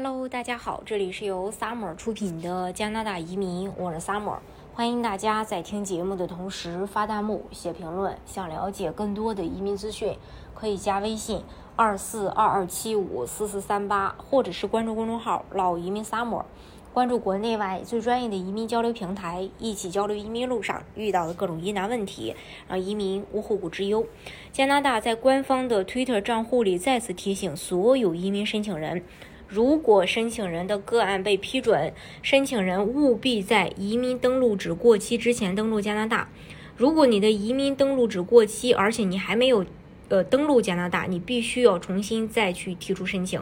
Hello，大家好，这里是由 Summer 出品的加拿大移民，我是 Summer，欢迎大家在听节目的同时发弹幕、写评论。想了解更多的移民资讯，可以加微信二四二二七五四四三八，或者是关注公众号“老移民 Summer”，关注国内外最专业的移民交流平台，一起交流移民路上遇到的各种疑难问题，让移民无后顾之忧。加拿大在官方的 Twitter 账户里再次提醒所有移民申请人。如果申请人的个案被批准，申请人务必在移民登录纸过期之前登陆加拿大。如果你的移民登录纸过期，而且你还没有呃登陆加拿大，你必须要重新再去提出申请。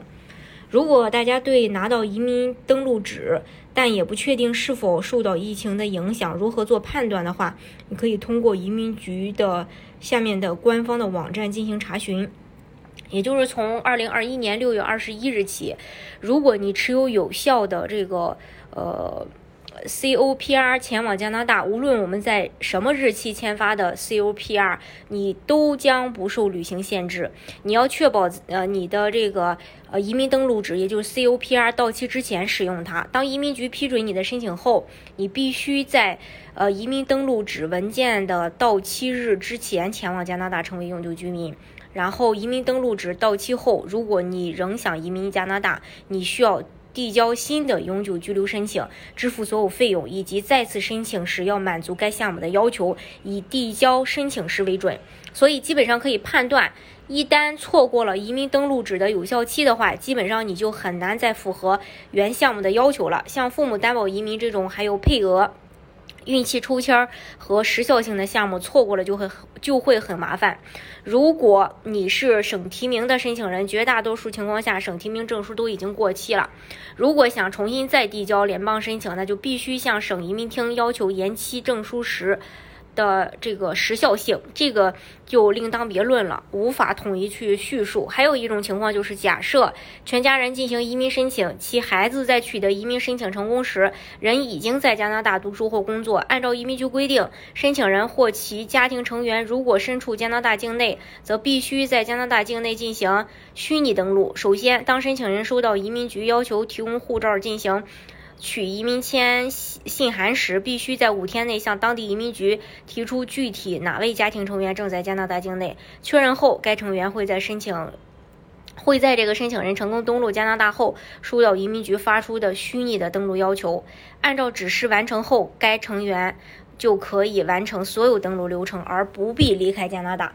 如果大家对拿到移民登录纸，但也不确定是否受到疫情的影响，如何做判断的话，你可以通过移民局的下面的官方的网站进行查询。也就是从二零二一年六月二十一日起，如果你持有有效的这个呃 COPR 前往加拿大，无论我们在什么日期签发的 COPR，你都将不受旅行限制。你要确保呃你的这个呃移民登录纸，也就是 COPR 到期之前使用它。当移民局批准你的申请后，你必须在呃移民登录纸文件的到期日之前前往加拿大，成为永久居民。然后移民登录纸到期后，如果你仍想移民加拿大，你需要递交新的永久居留申请，支付所有费用，以及再次申请时要满足该项目的要求，以递交申请时为准。所以基本上可以判断，一旦错过了移民登录纸的有效期的话，基本上你就很难再符合原项目的要求了。像父母担保移民这种，还有配额。运气抽签儿和时效性的项目错过了就会就会很麻烦。如果你是省提名的申请人，绝大多数情况下省提名证书都已经过期了。如果想重新再递交联邦申请，那就必须向省移民厅要求延期证书时。的这个时效性，这个就另当别论了，无法统一去叙述。还有一种情况就是，假设全家人进行移民申请，其孩子在取得移民申请成功时，人已经在加拿大读书或工作。按照移民局规定，申请人或其家庭成员如果身处加拿大境内，则必须在加拿大境内进行虚拟登录。首先，当申请人收到移民局要求提供护照进行。取移民签信函时，必须在五天内向当地移民局提出具体哪位家庭成员正在加拿大境内。确认后，该成员会在申请会在这个申请人成功登陆加拿大后，收到移民局发出的虚拟的登陆要求。按照指示完成后，该成员就可以完成所有登陆流程，而不必离开加拿大。